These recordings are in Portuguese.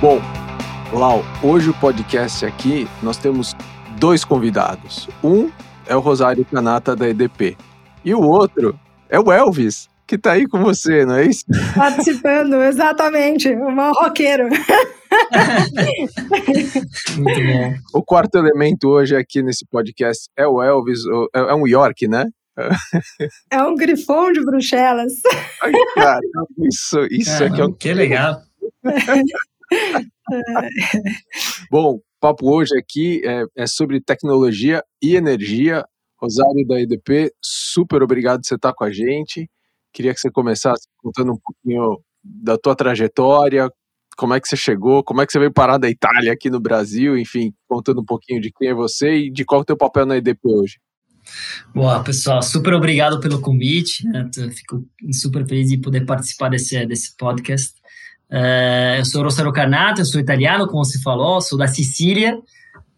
Bom, Lau, hoje o podcast aqui nós temos dois convidados. Um é o Rosário Canata da EDP e o outro é o Elvis, que está aí com você, não é isso? Participando, exatamente, o mal roqueiro. Muito bom. O quarto elemento hoje aqui nesse podcast é o Elvis, é um York, né? É um grifão de Bruxelas. Ai, cara, isso, isso aqui é um... Que legal. Bom, o papo hoje aqui é, é, sobre tecnologia e energia. Rosário da EDP, super obrigado por você estar com a gente. Queria que você começasse contando um pouquinho da tua trajetória, como é que você chegou, como é que você veio parar da Itália aqui no Brasil, enfim, contando um pouquinho de quem é você e de qual é o teu papel na EDP hoje. Boa, pessoal, super obrigado pelo convite. Né? Fico super feliz de poder participar desse, desse podcast. Uh, eu sou Rossaro Carnato, eu sou italiano, como você falou, sou da Sicília.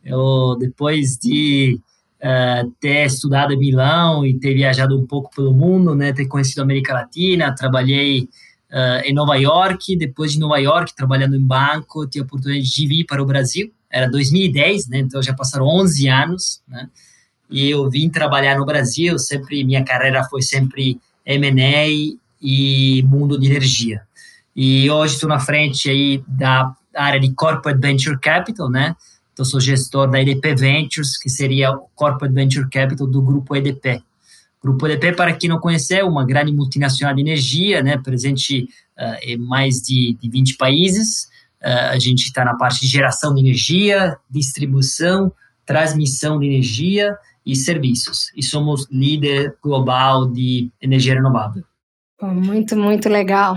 Eu, depois de uh, ter estudado em Milão e ter viajado um pouco pelo mundo, né, ter conhecido a América Latina, trabalhei uh, em Nova York. Depois de Nova York, trabalhando em banco, tive a oportunidade de vir para o Brasil. Era 2010, né, então já passaram 11 anos. Né, e eu vim trabalhar no Brasil. Sempre minha carreira foi sempre M&A e mundo de energia. E hoje estou na frente aí da área de Corporate Venture Capital, né? Então, sou gestor da EDP Ventures, que seria o Corporate Venture Capital do Grupo EDP. Grupo EDP, para quem não conhece, é uma grande multinacional de energia, né? Presente uh, em mais de, de 20 países. Uh, a gente está na parte de geração de energia, distribuição, transmissão de energia e serviços. E somos líder global de energia renovável. Muito, muito legal.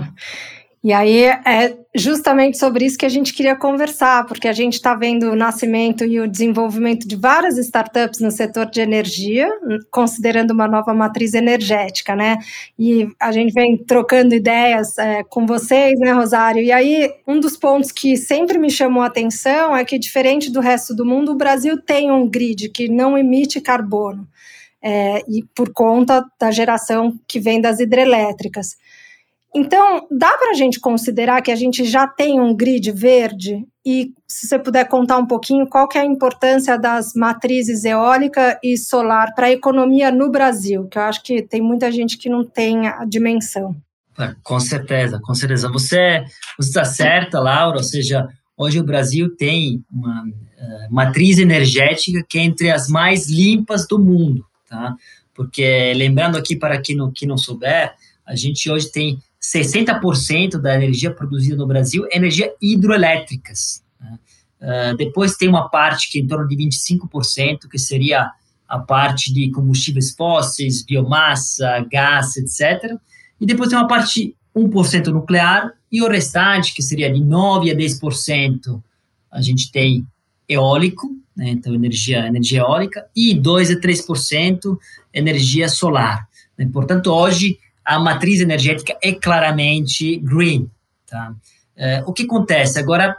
E aí é justamente sobre isso que a gente queria conversar, porque a gente está vendo o nascimento e o desenvolvimento de várias startups no setor de energia, considerando uma nova matriz energética, né? E a gente vem trocando ideias é, com vocês, né, Rosário? E aí, um dos pontos que sempre me chamou a atenção é que, diferente do resto do mundo, o Brasil tem um grid que não emite carbono. É, e por conta da geração que vem das hidrelétricas. Então, dá para a gente considerar que a gente já tem um grid verde? E se você puder contar um pouquinho qual que é a importância das matrizes eólica e solar para a economia no Brasil, que eu acho que tem muita gente que não tem a dimensão. É, com certeza, com certeza. Você está certa, Laura, ou seja, hoje o Brasil tem uma uh, matriz energética que é entre as mais limpas do mundo, tá? Porque, lembrando aqui para quem não, quem não souber, a gente hoje tem 60% da energia produzida no Brasil é energia hidroelétricas. Né? Uh, depois tem uma parte que é em torno de 25%, que seria a parte de combustíveis fósseis, biomassa, gás, etc. E depois tem uma parte 1% nuclear e o restante, que seria de 9% a 10%, a gente tem eólico, né? então energia, energia eólica, e 2% a 3% energia solar. Né? Portanto, hoje a matriz energética é claramente green. Tá? É, o que acontece? Agora,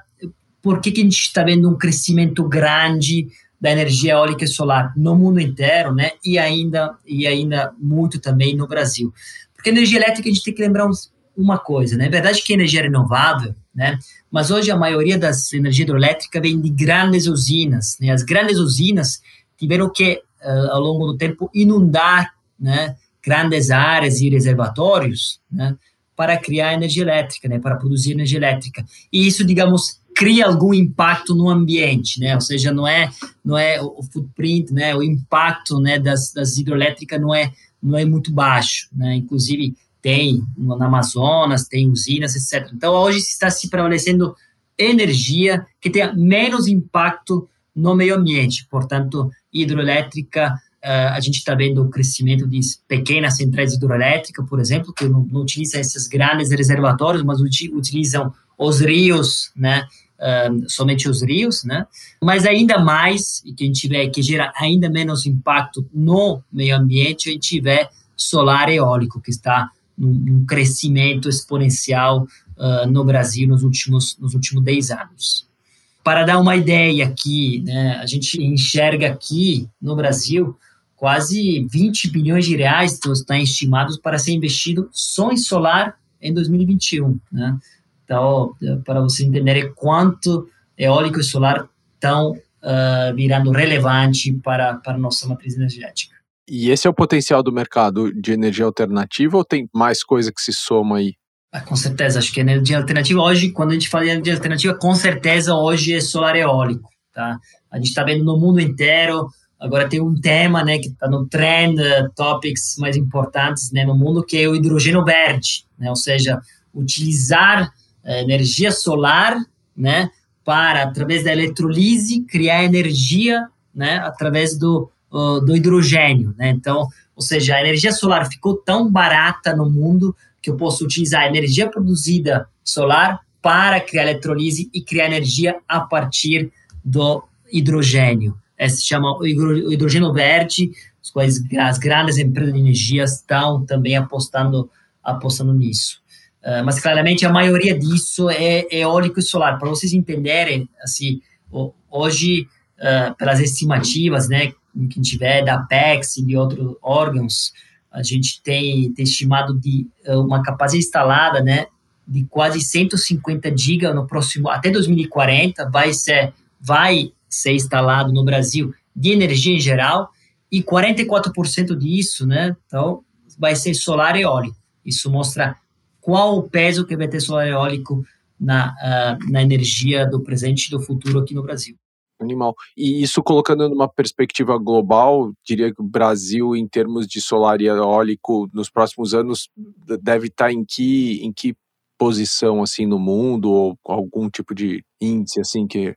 por que, que a gente está vendo um crescimento grande da energia eólica e solar no mundo inteiro, né? E ainda, e ainda muito também no Brasil. Porque a energia elétrica a gente tem que lembrar uma coisa, né? É verdade que a energia é renovável, né? Mas hoje a maioria das energias hidrelétricas vem de grandes usinas, né? As grandes usinas tiveram que, uh, ao longo do tempo, inundar, né? Grandes áreas e reservatórios, né, para criar energia elétrica, né, para produzir energia elétrica. E isso, digamos, cria algum impacto no ambiente, né? Ou seja, não é não é o footprint, né? O impacto, né, das, das hidrelétricas não é não é muito baixo, né? Inclusive tem no Amazonas, tem usinas, etc. Então hoje está se prevalecendo energia que tenha menos impacto no meio ambiente, portanto, hidroelétrica a gente está vendo o crescimento de pequenas centrais hidroelétricas, por exemplo, que não, não utilizam esses grandes reservatórios, mas utilizam os rios, né? Uh, somente os rios, né? Mas ainda mais, e que a gente vê que gera ainda menos impacto no meio ambiente, a gente vê solar eólico, que está num, num crescimento exponencial uh, no Brasil nos últimos, nos últimos 10 anos. Para dar uma ideia aqui, né, a gente enxerga aqui no Brasil quase 20 bilhões de reais estão estimados para ser investido só em solar em 2021, né? Então, para você entender quanto eólico e solar estão uh, virando relevante para, para a nossa matriz energética. E esse é o potencial do mercado de energia alternativa ou tem mais coisa que se soma aí? Ah, com certeza, acho que energia alternativa hoje, quando a gente fala de energia alternativa, com certeza hoje é solar eólico, tá? A gente está vendo no mundo inteiro, agora tem um tema, né, que está no trend, uh, topics mais importantes, né, no mundo, que é o hidrogênio verde, né? Ou seja, utilizar uh, energia solar, né, para através da eletrolise criar energia, né, através do do hidrogênio, né? Então, ou seja, a energia solar ficou tão barata no mundo que eu posso utilizar a energia produzida solar para criar eletrolise e criar energia a partir do hidrogênio. Esse se chama hidrogênio verde, as, quais, as grandes empresas de energia estão também apostando, apostando nisso. Uh, mas claramente a maioria disso é, é eólico e solar. Para vocês entenderem, assim, hoje, uh, pelas estimativas, né, quem tiver da PEX e de outros órgãos, a gente tem, tem estimado de eh, uma capacidade instalada, né, de quase 150 giga no próximo até 2040 vai ser vai ser instalado no Brasil de energia em geral e 44% disso, né, então vai ser solar e eólico. Isso mostra qual o peso que vai ter solar e eólico na, uh, na energia do presente e do futuro aqui no Brasil. Animal. E isso colocando numa perspectiva global, diria que o Brasil, em termos de solar e eólico, nos próximos anos, deve estar em que, em que posição assim no mundo, ou algum tipo de índice assim que,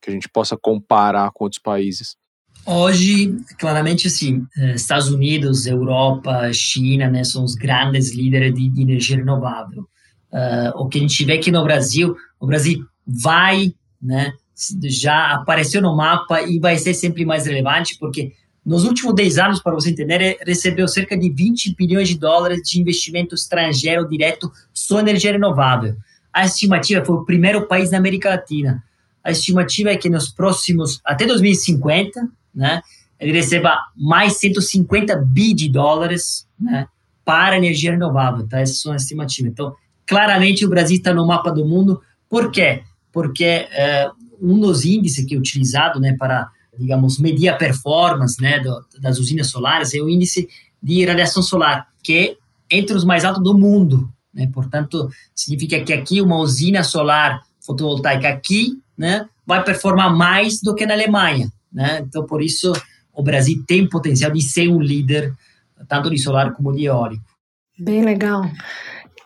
que a gente possa comparar com outros países? Hoje, claramente, assim, eh, Estados Unidos, Europa, China, né, são os grandes líderes de, de energia renovável. Uh, o que a gente vê aqui no Brasil, o Brasil vai, né, já apareceu no mapa e vai ser sempre mais relevante, porque nos últimos 10 anos, para você entender, recebeu cerca de 20 bilhões de dólares de investimento estrangeiro direto só energia renovável. A estimativa foi o primeiro país na América Latina. A estimativa é que nos próximos, até 2050, né, ele receba mais 150 bi de dólares né, para energia renovável. Tá? Essas são as estimativas. Então, claramente o Brasil está no mapa do mundo. Por quê? Porque é, um dos índices que é utilizado né, para, digamos, medir a performance né, do, das usinas solares é o índice de radiação solar, que é entre os mais altos do mundo. Né? Portanto, significa que aqui uma usina solar fotovoltaica aqui né, vai performar mais do que na Alemanha. Né? Então, por isso, o Brasil tem potencial de ser um líder, tanto de solar como de eólico. Bem legal.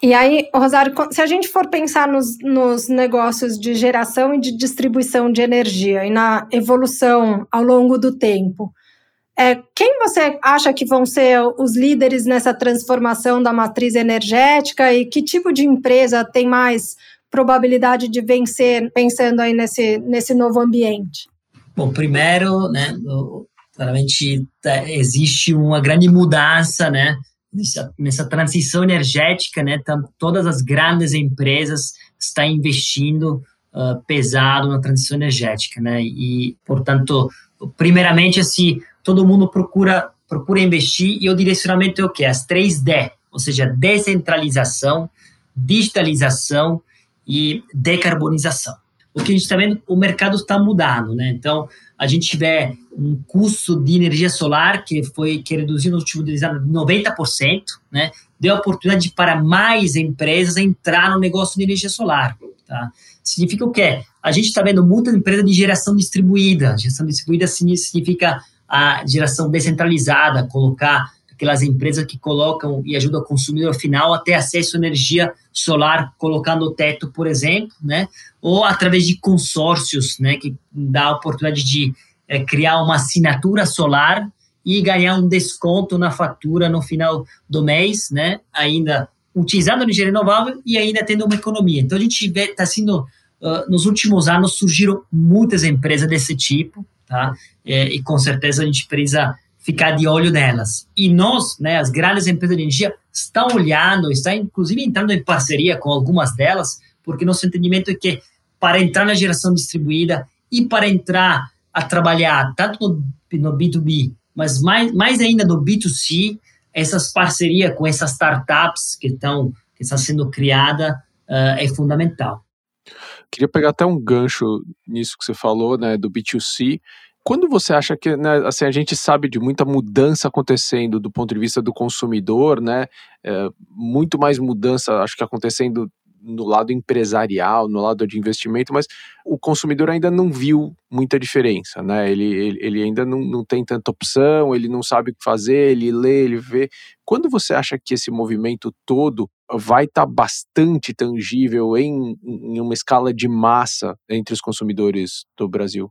E aí, Rosário, se a gente for pensar nos, nos, negócios de geração e de distribuição de energia e na evolução ao longo do tempo, é, quem você acha que vão ser os líderes nessa transformação da matriz energética e que tipo de empresa tem mais probabilidade de vencer pensando aí nesse, nesse novo ambiente? Bom, primeiro, né, claramente tá, existe uma grande mudança, né, nessa, transição energética, né, todas as grandes empresas estão investindo uh, pesado na transição energética, né, e, portanto, primeiramente, assim, todo mundo procura, procura investir e o direcionamento é o quê? As três D, ou seja, descentralização, digitalização e decarbonização. O que a gente está vendo, o mercado está mudando, né, então, a gente tiver um custo de energia solar que foi que reduziu nos últimos anos 90%, né? Deu oportunidade para mais empresas entrar no negócio de energia solar, tá? Significa o quê? A gente está vendo muita empresa de geração distribuída. Geração distribuída significa a geração descentralizada, colocar aquelas empresas que colocam e ajudam o consumidor final a ter acesso à energia solar, colocando o teto, por exemplo, né? Ou através de consórcios, né? Que dá a oportunidade de é, criar uma assinatura solar e ganhar um desconto na fatura no final do mês, né? Ainda utilizando energia renovável e ainda tendo uma economia. Então a gente está sendo uh, nos últimos anos surgiram muitas empresas desse tipo, tá? É, e com certeza a gente precisa ficar de olho nelas. E nós, né, as grandes empresas de energia, estão olhando, estão inclusive entrando em parceria com algumas delas, porque nosso entendimento é que para entrar na geração distribuída e para entrar a trabalhar tanto no, no B2B, mas mais, mais ainda no B2C, essas parcerias com essas startups que estão que estão sendo criadas uh, é fundamental. Queria pegar até um gancho nisso que você falou, né, do B2C. Quando você acha que, né, assim, a gente sabe de muita mudança acontecendo do ponto de vista do consumidor, né, é, muito mais mudança, acho que acontecendo no lado empresarial, no lado de investimento, mas o consumidor ainda não viu muita diferença, né? Ele, ele, ele, ainda não, não tem tanta opção, ele não sabe o que fazer, ele lê, ele vê. Quando você acha que esse movimento todo vai estar tá bastante tangível em, em uma escala de massa entre os consumidores do Brasil?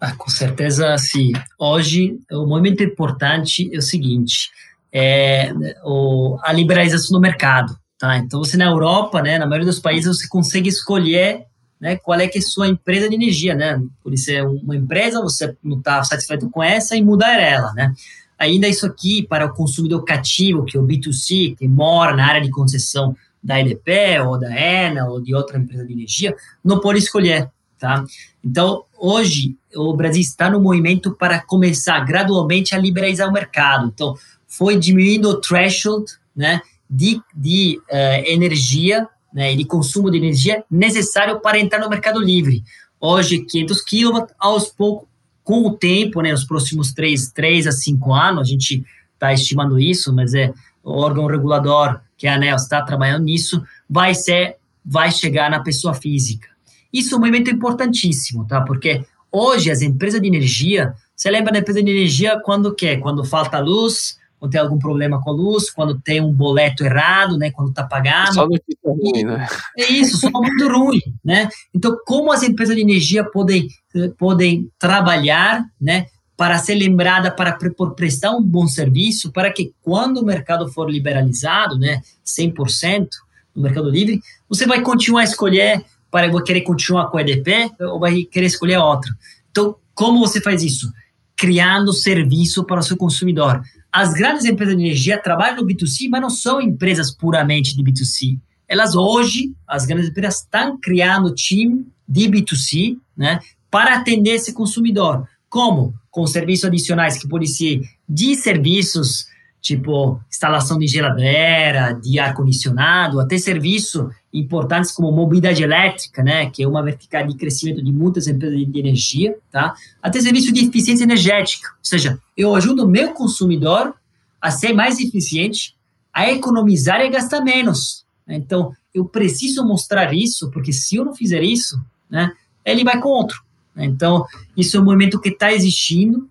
Ah, com certeza, sim. Hoje, o movimento importante é o seguinte: é o, a liberalização do mercado. Tá? Então, você na Europa, né, na maioria dos países, você consegue escolher né, qual é que é sua empresa de energia. Né? Por isso, é uma empresa, você não está satisfeito com essa e mudar ela. Né? Ainda isso aqui, para o consumidor cativo, que é o B2C, que mora na área de concessão da EDP, ou da ENA, ou de outra empresa de energia, não pode escolher. Tá? Então, hoje, o Brasil está no movimento para começar gradualmente a liberalizar o mercado. Então, foi diminuindo o threshold né, de, de uh, energia né, de consumo de energia necessário para entrar no mercado livre. Hoje, 500 kW, aos poucos, com o tempo, né, nos próximos 3, 3 a 5 anos, a gente está estimando isso, mas é o órgão regulador, que é a ANEL, está trabalhando nisso, vai ser, vai chegar na pessoa física. Isso é um movimento importantíssimo, tá? Porque hoje as empresas de energia, você lembra da empresa de energia quando quer? Quando falta luz, quando tem algum problema com a luz, quando tem um boleto errado, né? Quando está pagado. Só notícia ruim, né? É isso, só muito ruim, né? Então, como as empresas de energia podem, podem trabalhar, né? Para ser lembrada, para prestar um bom serviço, para que quando o mercado for liberalizado, né, 100% no mercado livre, você vai continuar a escolher para querer continuar com o EDP ou vai querer escolher outro. Então, como você faz isso? Criando serviço para o seu consumidor. As grandes empresas de energia trabalham no B2C, mas não são empresas puramente de B2C. Elas hoje, as grandes empresas estão criando time de B2C, né, para atender esse consumidor. Como? Com serviços adicionais que podem ser de serviços tipo instalação de geladeira, de ar-condicionado, até serviço importantes como mobilidade elétrica, né, que é uma vertical de crescimento de muitas empresas de energia, tá? Até serviço de eficiência energética, ou seja, eu ajudo o meu consumidor a ser mais eficiente, a economizar e a gastar menos. Então, eu preciso mostrar isso, porque se eu não fizer isso, né, ele vai com outro. Então, isso é um movimento que está existindo,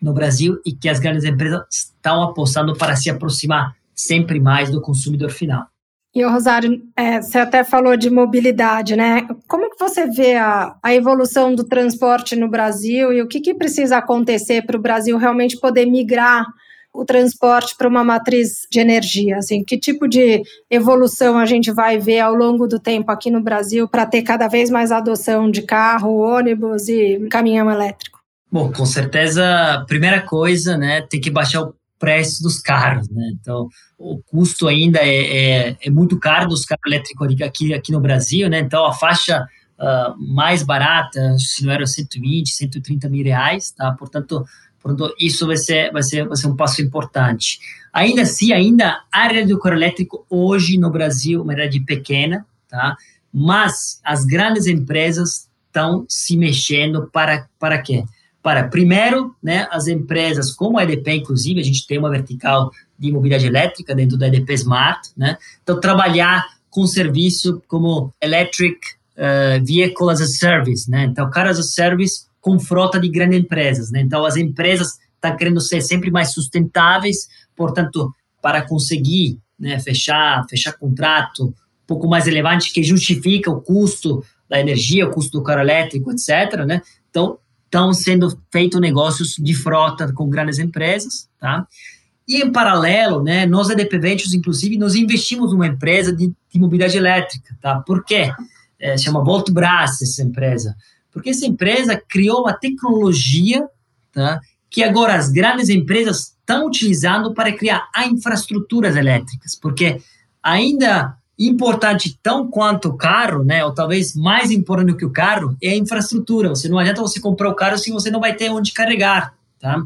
no Brasil e que as grandes empresas estão apostando para se aproximar sempre mais do consumidor final. E o Rosário, é, você até falou de mobilidade, né? Como que você vê a, a evolução do transporte no Brasil e o que, que precisa acontecer para o Brasil realmente poder migrar o transporte para uma matriz de energia? Assim, que tipo de evolução a gente vai ver ao longo do tempo aqui no Brasil para ter cada vez mais adoção de carro, ônibus e caminhão elétrico? Bom, com certeza, primeira coisa, né, tem que baixar o preço dos carros, né? Então, o custo ainda é, é, é muito caro dos carros elétricos aqui, aqui no Brasil, né? Então, a faixa uh, mais barata, se não era 120, 130 mil reais, tá? Portanto, portanto isso vai ser, vai, ser, vai ser um passo importante. Ainda assim, ainda a área do carro elétrico hoje no Brasil é uma área pequena, tá? Mas as grandes empresas estão se mexendo para, para quê? Para, primeiro, né, as empresas como a EDP, inclusive, a gente tem uma vertical de mobilidade elétrica dentro da EDP Smart, né? Então, trabalhar com serviço como Electric uh, Vehicle as a Service, né? Então, Car as a Service com frota de grandes empresas, né? Então, as empresas estão querendo ser sempre mais sustentáveis, portanto, para conseguir né, fechar, fechar contrato um pouco mais relevante que justifica o custo da energia, o custo do carro elétrico, etc., né? Então, estão sendo feitos negócios de frota com grandes empresas, tá? E em paralelo, né, nós EDP Ventures, inclusive, nós investimos numa empresa de, de mobilidade elétrica, tá? Por quê? É, chama Voltbras essa empresa. Porque essa empresa criou uma tecnologia, tá? Que agora as grandes empresas estão utilizando para criar infraestruturas elétricas, porque ainda importante tão quanto o carro, né, ou talvez mais importante do que o carro, é a infraestrutura. Você não adianta você comprar o carro se você não vai ter onde carregar, tá?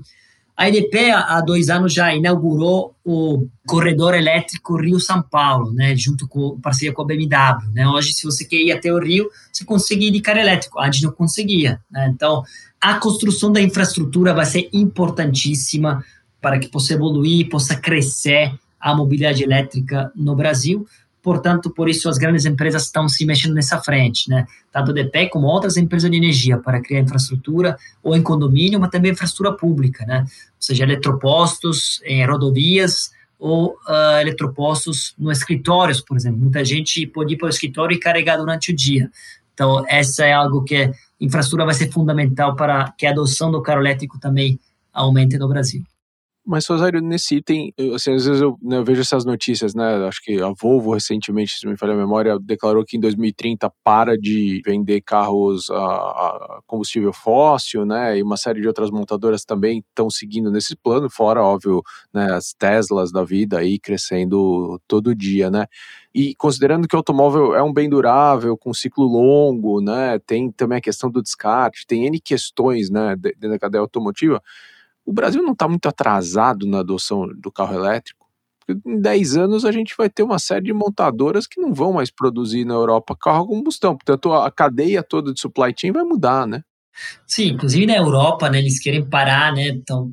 A EDP, há dois anos, já inaugurou o corredor elétrico Rio-São Paulo, né, junto com parceria com a BMW. Né? Hoje, se você quer ir até o Rio, você consegue ir de carro elétrico. Antes não conseguia. Né? Então, a construção da infraestrutura vai ser importantíssima para que possa evoluir, possa crescer a mobilidade elétrica no Brasil. Portanto, por isso as grandes empresas estão se mexendo nessa frente, né? Tanto a DP como outras empresas de energia para criar infraestrutura ou em condomínio, mas também infraestrutura pública, né? Ou seja, eletropostos em rodovias ou uh, eletropostos no escritórios, por exemplo. Muita gente pode ir para o escritório e carregar durante o dia. Então, essa é algo que infraestrutura vai ser fundamental para que a adoção do carro elétrico também aumente no Brasil. Mas, Rosário, nesse item, assim, às vezes eu, né, eu, vejo essas notícias, né? Acho que a Volvo recentemente, se me falha a memória, declarou que em 2030 para de vender carros a, a, combustível fóssil, né? E uma série de outras montadoras também estão seguindo nesse plano, fora, óbvio, né, as Teslas da vida aí crescendo todo dia, né? E considerando que o automóvel é um bem durável, com ciclo longo, né? Tem também a questão do descarte, tem N questões, né, dentro da cadeia automotiva o Brasil não está muito atrasado na adoção do carro elétrico. Porque em 10 anos a gente vai ter uma série de montadoras que não vão mais produzir na Europa carro a combustão. Portanto, a cadeia toda de supply chain vai mudar, né? Sim, inclusive na Europa, né, eles querem parar, né, estão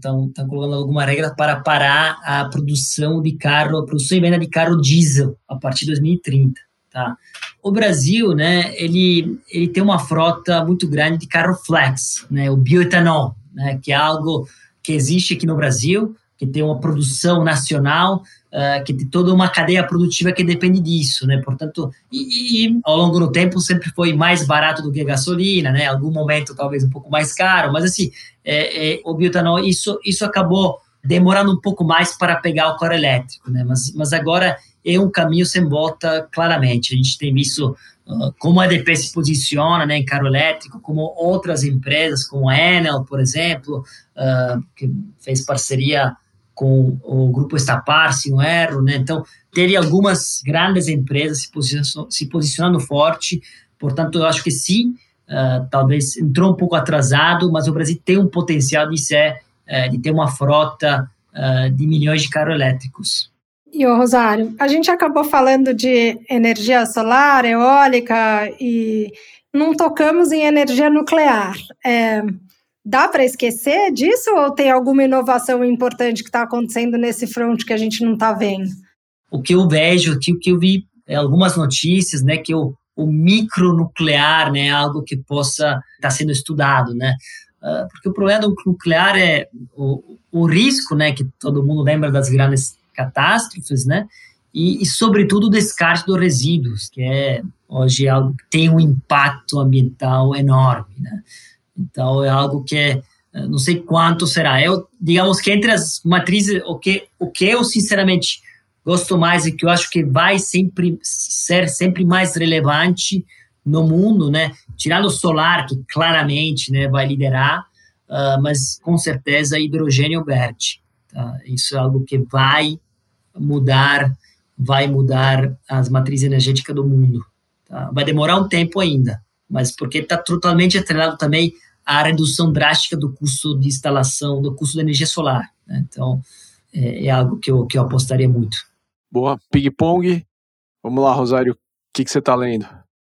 colocando alguma regra para parar a produção de carro, a produção e venda de carro diesel a partir de 2030, tá? O Brasil, né, ele, ele tem uma frota muito grande de carro flex, né, o bioetanol, né, que é algo que existe aqui no Brasil, que tem uma produção nacional, uh, que tem toda uma cadeia produtiva que depende disso, né? Portanto, e, e, ao longo do tempo sempre foi mais barato do que a gasolina, né? Algum momento talvez um pouco mais caro, mas assim, é, é, o biotanol, isso, isso acabou demorando um pouco mais para pegar o coro elétrico, né? Mas, mas agora é um caminho sem volta, claramente. A gente tem visto como a EDP se posiciona né, em carro elétrico, como outras empresas, como a Enel, por exemplo, uh, que fez parceria com o grupo Estapar, se não erro. Né? Então, teve algumas grandes empresas se posicionando, se posicionando forte. Portanto, eu acho que sim, uh, talvez entrou um pouco atrasado, mas o Brasil tem um potencial de ser, de ter uma frota de milhões de carros elétricos. E o Rosário, a gente acabou falando de energia solar, eólica e não tocamos em energia nuclear. É, dá para esquecer disso ou tem alguma inovação importante que está acontecendo nesse front que a gente não está vendo? O que eu vejo, o que eu vi é algumas notícias, né, que o, o micronuclear, né, é algo que possa estar tá sendo estudado, né, uh, porque o problema do nuclear é o, o risco, né, que todo mundo lembra das grandes catástrofes, né? E, e, sobretudo, o descarte dos resíduos, que é hoje algo que tem um impacto ambiental enorme, né? Então, é algo que é, não sei quanto será. Eu, digamos que entre as matrizes, o que, o que eu, sinceramente, gosto mais e que eu acho que vai sempre ser sempre mais relevante no mundo, né? Tirando o solar, que claramente né, vai liderar, uh, mas com certeza hidrogênio verde. Tá? Isso é algo que vai mudar, vai mudar as matrizes energéticas do mundo. Tá? Vai demorar um tempo ainda, mas porque está totalmente atrelado também à redução drástica do custo de instalação, do custo da energia solar. Né? Então, é, é, algo que eu, que eu apostaria muito. Boa. Ping-pong. Vamos lá, Rosário. O que, que você está lendo?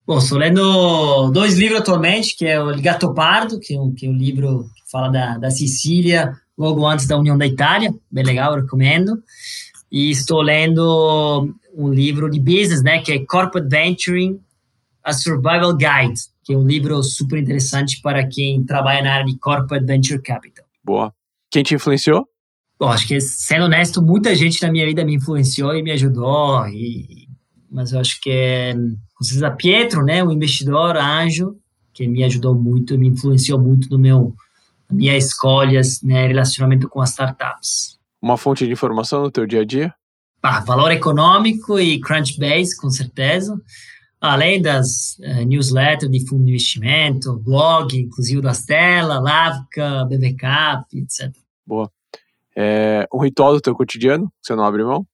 Bom, estou lendo dois livros atualmente, que é o Ligato Pardo, que é um, que é um livro que fala da, da Sicília, logo antes da União da Itália, bem legal, recomendo. E estou lendo um livro de business, né, que é Corporate Venturing, a Survival Guide, que é um livro super interessante para quem trabalha na área de Corporate Venture Capital. Boa. Quem te influenciou? Bom, acho que, sendo honesto, muita gente na minha vida me influenciou e me ajudou, e, mas eu acho que é, com certeza, Pietro, né, um investidor anjo, que me ajudou muito, me influenciou muito no meu minhas escolhas, né, relacionamento com as startups. Uma fonte de informação no teu dia a dia? Ah, valor econômico e Crunchbase, com certeza. Além das uh, newsletters de fundo de investimento, blog, inclusive das telas, Lavca, BVCap, etc. Boa. É, um ritual do teu cotidiano você não abre mão?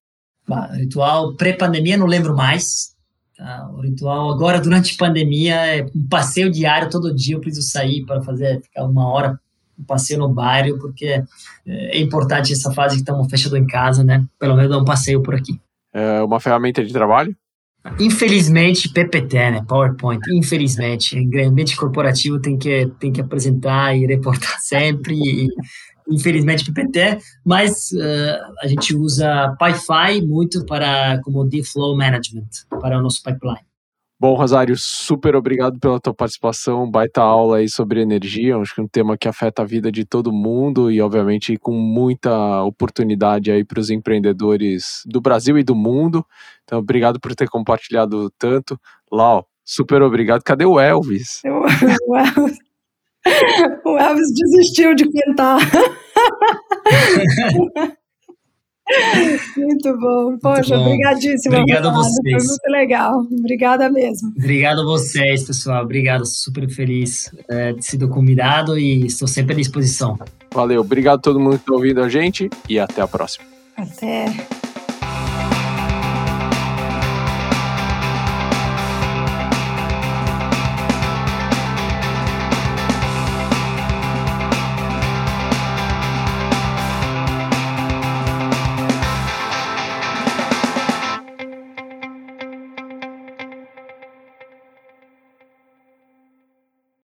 Bah, ritual pré-pandemia não lembro mais. Tá? O ritual agora, durante a pandemia, é um passeio diário, todo dia eu preciso sair para fazer, ficar uma hora passeio no bairro, porque é importante essa fase que estamos fechados em casa, né? Pelo menos dar um passeio por aqui. É uma ferramenta de trabalho? Infelizmente, PPT, né? PowerPoint. Infelizmente, em ambiente corporativo tem que, tem que apresentar e reportar sempre. E, infelizmente, PPT, mas uh, a gente usa PyFi muito para como flow management para o nosso pipeline. Bom, Rosário, super obrigado pela tua participação, baita aula aí sobre energia, acho que é um tema que afeta a vida de todo mundo e, obviamente, com muita oportunidade aí para os empreendedores do Brasil e do mundo. Então, obrigado por ter compartilhado tanto. Lau, super obrigado. Cadê o Elvis? O Elvis, o Elvis desistiu de cantar. Muito bom. Poxa, Muito bom. obrigadíssimo. Obrigado a vocês. Foi muito legal. Obrigada mesmo. Obrigado a vocês, pessoal. Obrigado. Super feliz é, de ter sido convidado e estou sempre à disposição. Valeu. Obrigado a todo mundo que está ouvindo a gente e até a próxima. Até.